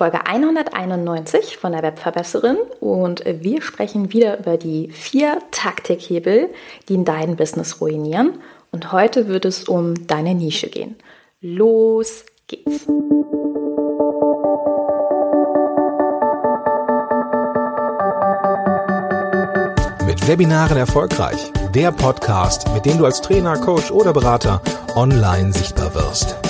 Folge 191 von der Webverbesserin und wir sprechen wieder über die vier Taktikhebel, die dein Business ruinieren. Und heute wird es um deine Nische gehen. Los geht's! Mit Webinaren erfolgreich. Der Podcast, mit dem du als Trainer, Coach oder Berater online sichtbar wirst.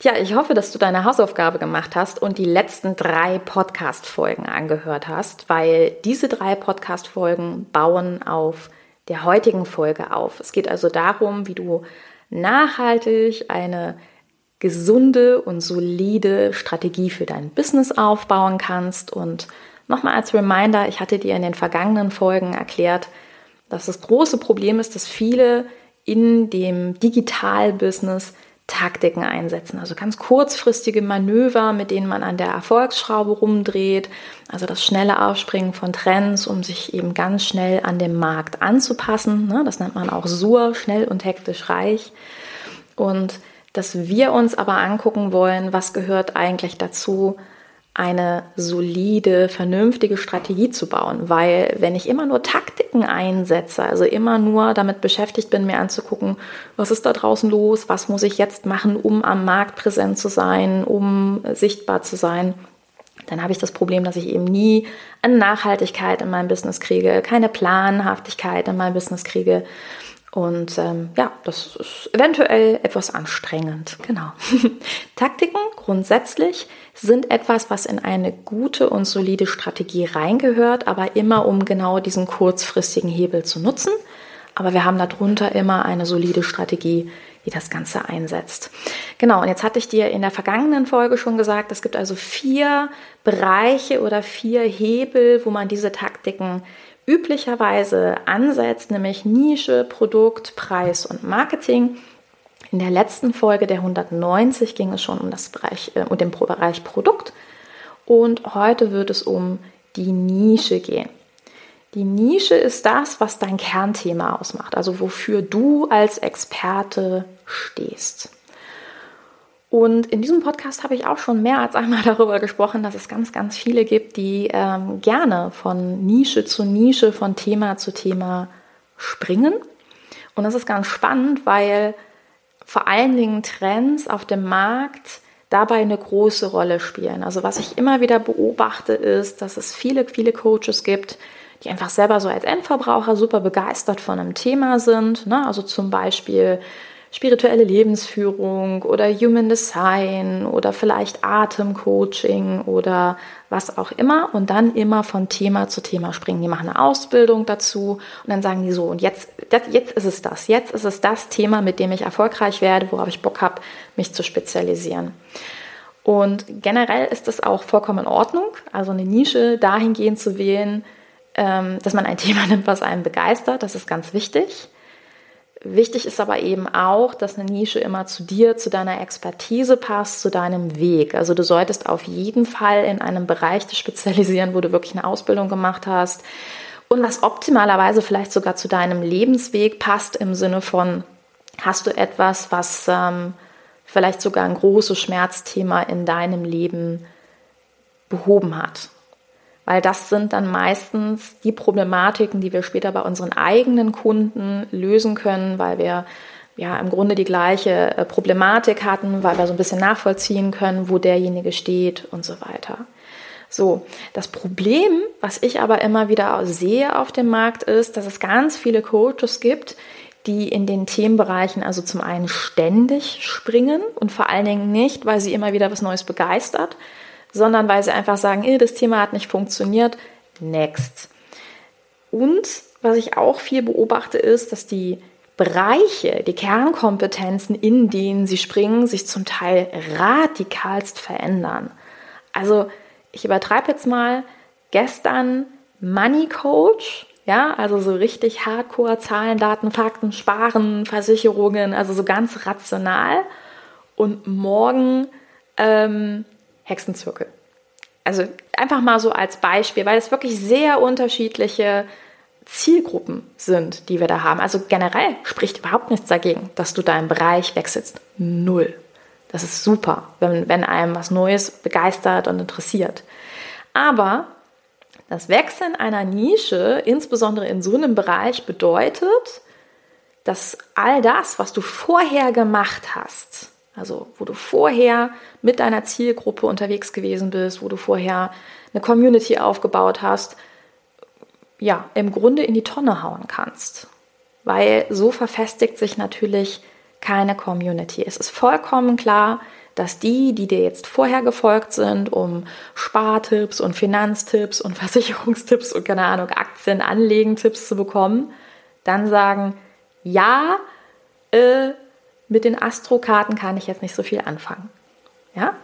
Tja, ich hoffe, dass du deine Hausaufgabe gemacht hast und die letzten drei Podcast-Folgen angehört hast, weil diese drei Podcast-Folgen bauen auf der heutigen Folge auf. Es geht also darum, wie du nachhaltig eine gesunde und solide Strategie für dein Business aufbauen kannst. Und nochmal als Reminder, ich hatte dir in den vergangenen Folgen erklärt, dass das große Problem ist, dass viele in dem Digital-Business Taktiken einsetzen. Also ganz kurzfristige Manöver, mit denen man an der Erfolgsschraube rumdreht. Also das schnelle Aufspringen von Trends, um sich eben ganz schnell an dem Markt anzupassen. Ne? Das nennt man auch SUR, schnell und hektisch reich. Und dass wir uns aber angucken wollen, was gehört eigentlich dazu, eine solide, vernünftige Strategie zu bauen. Weil wenn ich immer nur Taktiken einsetze, also immer nur damit beschäftigt bin, mir anzugucken, was ist da draußen los, was muss ich jetzt machen, um am Markt präsent zu sein, um sichtbar zu sein, dann habe ich das Problem, dass ich eben nie eine Nachhaltigkeit in meinem Business kriege, keine Planhaftigkeit in meinem Business kriege und ähm, ja, das ist eventuell etwas anstrengend. Genau. Taktiken grundsätzlich sind etwas, was in eine gute und solide Strategie reingehört, aber immer um genau diesen kurzfristigen Hebel zu nutzen. Aber wir haben darunter immer eine solide Strategie, die das Ganze einsetzt. Genau, und jetzt hatte ich dir in der vergangenen Folge schon gesagt, es gibt also vier Bereiche oder vier Hebel, wo man diese Taktiken üblicherweise ansetzt, nämlich Nische, Produkt, Preis und Marketing. In der letzten Folge der 190 ging es schon um, das Bereich, äh, um den Bereich Produkt und heute wird es um die Nische gehen. Die Nische ist das, was dein Kernthema ausmacht, also wofür du als Experte stehst. Und in diesem Podcast habe ich auch schon mehr als einmal darüber gesprochen, dass es ganz, ganz viele gibt, die ähm, gerne von Nische zu Nische, von Thema zu Thema springen. Und das ist ganz spannend, weil vor allen Dingen Trends auf dem Markt dabei eine große Rolle spielen. Also was ich immer wieder beobachte, ist, dass es viele, viele Coaches gibt, die einfach selber so als Endverbraucher super begeistert von einem Thema sind. Ne? Also zum Beispiel spirituelle Lebensführung oder Human Design oder vielleicht Atemcoaching oder was auch immer und dann immer von Thema zu Thema springen. Die machen eine Ausbildung dazu und dann sagen die so, und jetzt, jetzt ist es das, jetzt ist es das Thema, mit dem ich erfolgreich werde, worauf ich Bock habe, mich zu spezialisieren. Und generell ist es auch vollkommen in Ordnung, also eine Nische dahingehend zu wählen, ähm, dass man ein Thema nimmt, was einen begeistert. Das ist ganz wichtig. Wichtig ist aber eben auch, dass eine Nische immer zu dir, zu deiner Expertise passt, zu deinem Weg. Also du solltest auf jeden Fall in einem Bereich dich spezialisieren, wo du wirklich eine Ausbildung gemacht hast und was optimalerweise vielleicht sogar zu deinem Lebensweg passt im Sinne von, hast du etwas, was ähm, vielleicht sogar ein großes Schmerzthema in deinem Leben behoben hat weil das sind dann meistens die Problematiken, die wir später bei unseren eigenen Kunden lösen können, weil wir ja im Grunde die gleiche äh, Problematik hatten, weil wir so ein bisschen nachvollziehen können, wo derjenige steht und so weiter. So, das Problem, was ich aber immer wieder sehe auf dem Markt, ist, dass es ganz viele Coaches gibt, die in den Themenbereichen also zum einen ständig springen und vor allen Dingen nicht, weil sie immer wieder was Neues begeistert, sondern weil sie einfach sagen, eh, das Thema hat nicht funktioniert, next. Und was ich auch viel beobachte, ist, dass die Bereiche, die Kernkompetenzen, in denen sie springen, sich zum Teil radikalst verändern. Also ich übertreibe jetzt mal, gestern Money Coach, Ja, also so richtig hardcore Zahlen, Daten, Fakten, Sparen, Versicherungen, also so ganz rational. Und morgen ähm, Hexenzirkel. Also einfach mal so als Beispiel, weil es wirklich sehr unterschiedliche Zielgruppen sind, die wir da haben. Also generell spricht überhaupt nichts dagegen, dass du deinen Bereich wechselst. Null. Das ist super, wenn, wenn einem was Neues begeistert und interessiert. Aber das Wechseln einer Nische, insbesondere in so einem Bereich, bedeutet, dass all das, was du vorher gemacht hast, also wo du vorher mit deiner Zielgruppe unterwegs gewesen bist, wo du vorher eine Community aufgebaut hast, ja, im Grunde in die Tonne hauen kannst. Weil so verfestigt sich natürlich keine Community. Es ist vollkommen klar, dass die, die dir jetzt vorher gefolgt sind, um Spartipps und Finanztipps und Versicherungstipps und keine Ahnung, Aktien, Anlegentipps zu bekommen, dann sagen, ja, äh, mit den Astrokarten kann ich jetzt nicht so viel anfangen. Ja?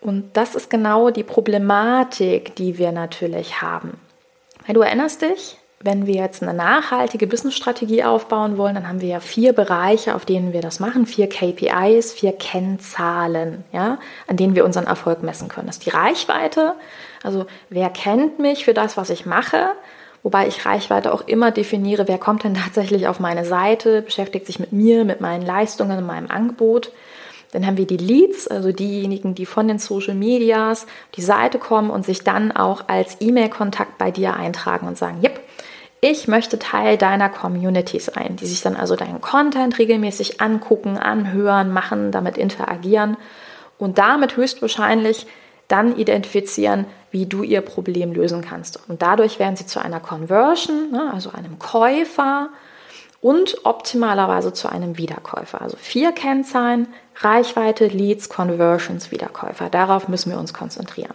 Und das ist genau die Problematik, die wir natürlich haben. Du erinnerst dich, wenn wir jetzt eine nachhaltige Businessstrategie aufbauen wollen, dann haben wir ja vier Bereiche, auf denen wir das machen, vier KPIs, vier Kennzahlen, ja, an denen wir unseren Erfolg messen können. Das ist die Reichweite, also wer kennt mich für das, was ich mache, wobei ich Reichweite auch immer definiere, wer kommt denn tatsächlich auf meine Seite, beschäftigt sich mit mir, mit meinen Leistungen, meinem Angebot. Dann haben wir die Leads, also diejenigen, die von den Social Medias die Seite kommen und sich dann auch als E-Mail-Kontakt bei dir eintragen und sagen, yep, ich möchte Teil deiner Community sein, die sich dann also deinen Content regelmäßig angucken, anhören, machen, damit interagieren und damit höchstwahrscheinlich dann identifizieren, wie du ihr Problem lösen kannst. Und dadurch werden sie zu einer Conversion, ne, also einem Käufer und optimalerweise zu einem Wiederkäufer. Also vier Kennzahlen, Reichweite, Leads, Conversions, Wiederkäufer. Darauf müssen wir uns konzentrieren.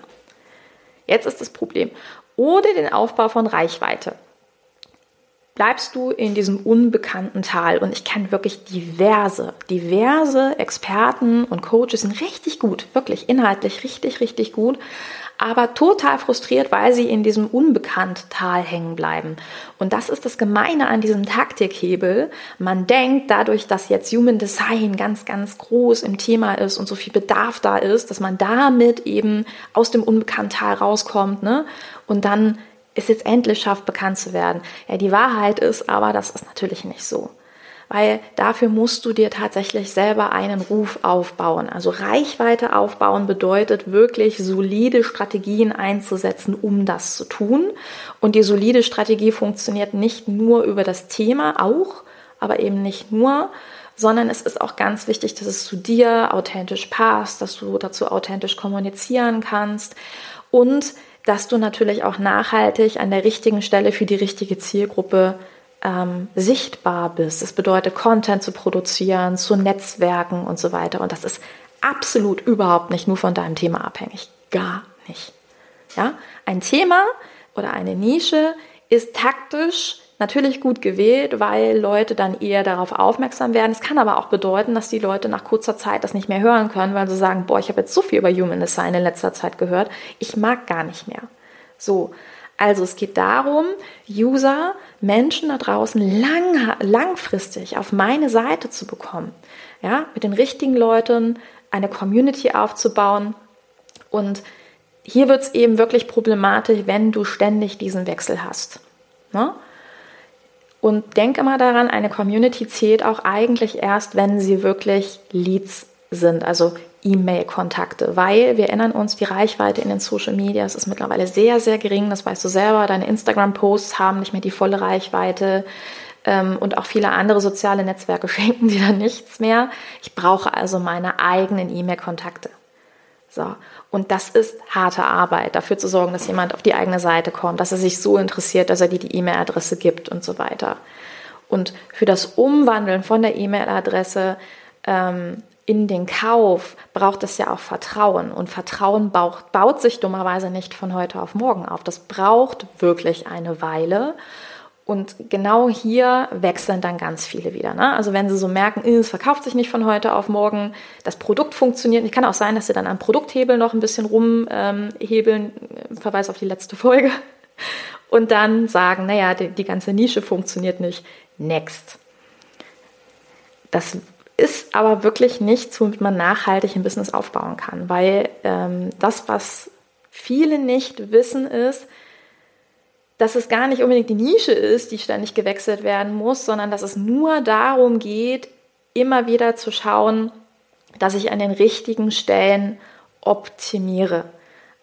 Jetzt ist das Problem. Ohne den Aufbau von Reichweite bleibst du in diesem unbekannten Tal. Und ich kenne wirklich diverse, diverse Experten und Coaches, sind richtig gut, wirklich inhaltlich richtig, richtig gut, aber total frustriert, weil sie in diesem unbekannten Tal hängen bleiben. Und das ist das Gemeine an diesem Taktikhebel. Man denkt dadurch, dass jetzt Human Design ganz, ganz groß im Thema ist und so viel Bedarf da ist, dass man damit eben aus dem unbekannten Tal rauskommt ne? und dann es jetzt endlich schafft, bekannt zu werden. Ja, die Wahrheit ist aber, das ist natürlich nicht so. Weil dafür musst du dir tatsächlich selber einen Ruf aufbauen. Also Reichweite aufbauen bedeutet wirklich solide Strategien einzusetzen, um das zu tun. Und die solide Strategie funktioniert nicht nur über das Thema, auch, aber eben nicht nur, sondern es ist auch ganz wichtig, dass es zu dir authentisch passt, dass du dazu authentisch kommunizieren kannst und dass du natürlich auch nachhaltig an der richtigen Stelle für die richtige Zielgruppe ähm, sichtbar bist. Das bedeutet, Content zu produzieren, zu Netzwerken und so weiter. Und das ist absolut überhaupt nicht nur von deinem Thema abhängig. Gar nicht. Ja? Ein Thema oder eine Nische ist taktisch natürlich gut gewählt, weil Leute dann eher darauf aufmerksam werden. Es kann aber auch bedeuten, dass die Leute nach kurzer Zeit das nicht mehr hören können, weil sie sagen, boah, ich habe jetzt so viel über Human Design in letzter Zeit gehört, ich mag gar nicht mehr. So, also es geht darum, User, Menschen da draußen lang, langfristig auf meine Seite zu bekommen. Ja, mit den richtigen Leuten eine Community aufzubauen. Und hier wird es eben wirklich problematisch, wenn du ständig diesen Wechsel hast. Ne? Und denk immer daran, eine Community zählt auch eigentlich erst, wenn sie wirklich Leads sind, also E-Mail-Kontakte, weil wir erinnern uns, die Reichweite in den Social Media ist mittlerweile sehr, sehr gering. Das weißt du selber. Deine Instagram-Posts haben nicht mehr die volle Reichweite ähm, und auch viele andere soziale Netzwerke schenken dir dann nichts mehr. Ich brauche also meine eigenen E-Mail-Kontakte. So. Und das ist harte Arbeit, dafür zu sorgen, dass jemand auf die eigene Seite kommt, dass er sich so interessiert, dass er dir die E-Mail-Adresse gibt und so weiter. Und für das Umwandeln von der E-Mail-Adresse ähm, in den Kauf braucht es ja auch Vertrauen. Und Vertrauen baut, baut sich dummerweise nicht von heute auf morgen auf. Das braucht wirklich eine Weile. Und genau hier wechseln dann ganz viele wieder. Ne? Also wenn sie so merken, äh, es verkauft sich nicht von heute auf morgen, das Produkt funktioniert. Es kann auch sein, dass sie dann am Produkthebel noch ein bisschen rumhebeln. Ähm, Verweis auf die letzte Folge. und dann sagen, naja, die, die ganze Nische funktioniert nicht. Next. Das ist aber wirklich nichts, womit man nachhaltig ein Business aufbauen kann, weil ähm, das, was viele nicht wissen, ist, dass es gar nicht unbedingt die Nische ist, die ständig gewechselt werden muss, sondern dass es nur darum geht, immer wieder zu schauen, dass ich an den richtigen Stellen optimiere.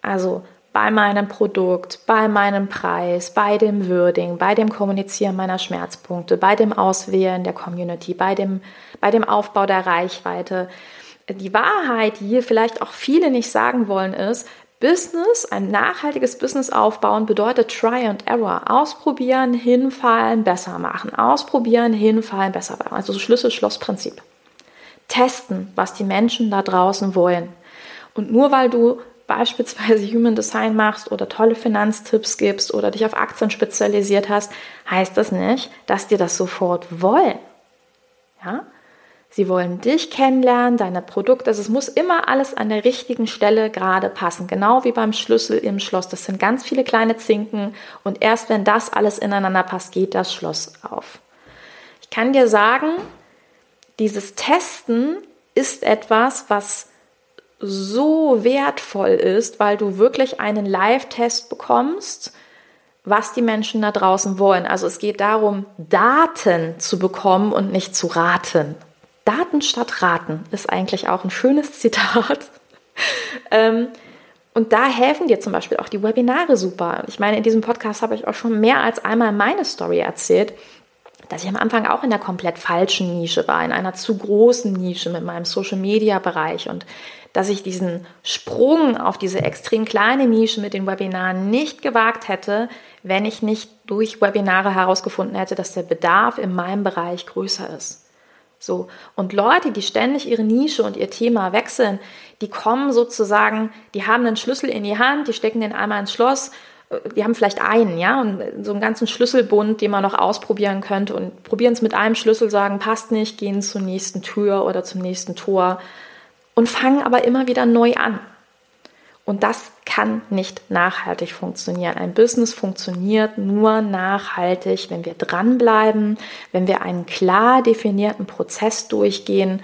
Also bei meinem Produkt, bei meinem Preis, bei dem Wording, bei dem Kommunizieren meiner Schmerzpunkte, bei dem Auswählen der Community, bei dem, bei dem Aufbau der Reichweite. Die Wahrheit, die hier vielleicht auch viele nicht sagen wollen, ist, Business, ein nachhaltiges Business aufbauen bedeutet Try and Error. Ausprobieren, hinfallen, besser machen. Ausprobieren, hinfallen, besser machen. Also Schlüssel-Schloss-Prinzip. Testen, was die Menschen da draußen wollen. Und nur weil du beispielsweise Human Design machst oder tolle Finanztipps gibst oder dich auf Aktien spezialisiert hast, heißt das nicht, dass dir das sofort wollen. Ja? Sie wollen dich kennenlernen, deine Produkte. Also es muss immer alles an der richtigen Stelle gerade passen. Genau wie beim Schlüssel im Schloss. Das sind ganz viele kleine Zinken. Und erst wenn das alles ineinander passt, geht das Schloss auf. Ich kann dir sagen, dieses Testen ist etwas, was so wertvoll ist, weil du wirklich einen Live-Test bekommst, was die Menschen da draußen wollen. Also es geht darum, Daten zu bekommen und nicht zu raten. Daten statt Raten ist eigentlich auch ein schönes Zitat. ähm, und da helfen dir zum Beispiel auch die Webinare super. Ich meine, in diesem Podcast habe ich auch schon mehr als einmal meine Story erzählt, dass ich am Anfang auch in der komplett falschen Nische war, in einer zu großen Nische mit meinem Social-Media-Bereich und dass ich diesen Sprung auf diese extrem kleine Nische mit den Webinaren nicht gewagt hätte, wenn ich nicht durch Webinare herausgefunden hätte, dass der Bedarf in meinem Bereich größer ist. So. Und Leute, die ständig ihre Nische und ihr Thema wechseln, die kommen sozusagen, die haben einen Schlüssel in die Hand, die stecken den einmal ins Schloss, äh, die haben vielleicht einen, ja, und so einen ganzen Schlüsselbund, den man noch ausprobieren könnte und probieren es mit einem Schlüssel, sagen, passt nicht, gehen zur nächsten Tür oder zum nächsten Tor und fangen aber immer wieder neu an. Und das kann nicht nachhaltig funktionieren. Ein Business funktioniert nur nachhaltig, wenn wir dranbleiben, wenn wir einen klar definierten Prozess durchgehen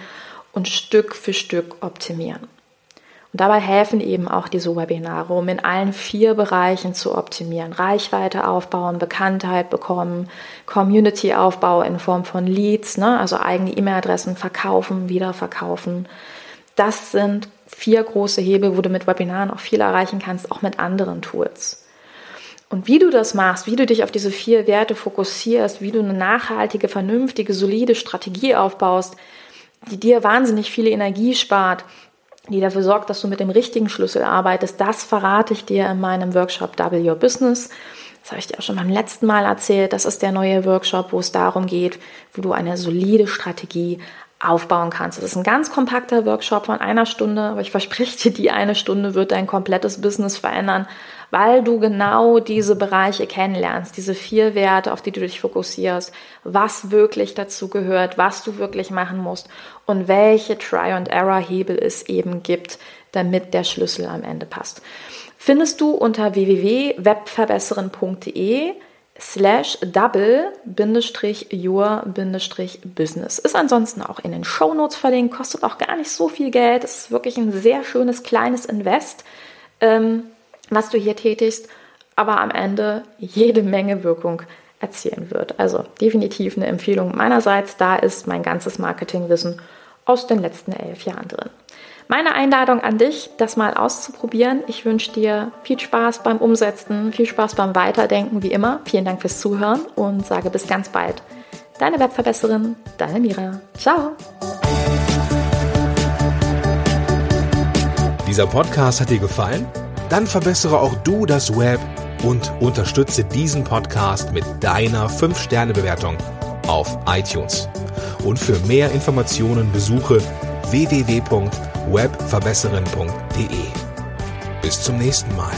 und Stück für Stück optimieren. Und dabei helfen eben auch diese Webinare, um in allen vier Bereichen zu optimieren. Reichweite aufbauen, Bekanntheit bekommen, Community-Aufbau in Form von Leads, ne? also eigene E-Mail-Adressen verkaufen, wiederverkaufen. Das sind vier große Hebel, wo du mit Webinaren auch viel erreichen kannst, auch mit anderen Tools. Und wie du das machst, wie du dich auf diese vier Werte fokussierst, wie du eine nachhaltige, vernünftige, solide Strategie aufbaust, die dir wahnsinnig viel Energie spart, die dafür sorgt, dass du mit dem richtigen Schlüssel arbeitest, das verrate ich dir in meinem Workshop Double Your Business. Das habe ich dir auch schon beim letzten Mal erzählt. Das ist der neue Workshop, wo es darum geht, wo du eine solide Strategie aufbauen kannst. Das ist ein ganz kompakter Workshop von einer Stunde, aber ich verspreche dir, die eine Stunde wird dein komplettes Business verändern, weil du genau diese Bereiche kennenlernst, diese vier Werte, auf die du dich fokussierst, was wirklich dazu gehört, was du wirklich machen musst und welche Try-and-Error-Hebel es eben gibt, damit der Schlüssel am Ende passt. Findest du unter www.webverbesseren.de slash double bindestrich your bindestrich business. Ist ansonsten auch in den Show Notes verlinkt, kostet auch gar nicht so viel Geld. Es ist wirklich ein sehr schönes kleines Invest, ähm, was du hier tätigst, aber am Ende jede Menge Wirkung erzielen wird. Also definitiv eine Empfehlung meinerseits. Da ist mein ganzes Marketingwissen aus den letzten elf Jahren drin. Meine Einladung an dich, das mal auszuprobieren. Ich wünsche dir viel Spaß beim Umsetzen, viel Spaß beim Weiterdenken, wie immer. Vielen Dank fürs Zuhören und sage bis ganz bald. Deine Webverbesserin, deine Mira. Ciao. Dieser Podcast hat dir gefallen? Dann verbessere auch du das Web und unterstütze diesen Podcast mit deiner 5-Sterne-Bewertung auf iTunes. Und für mehr Informationen besuche www.webverbesserin.de. Bis zum nächsten Mal.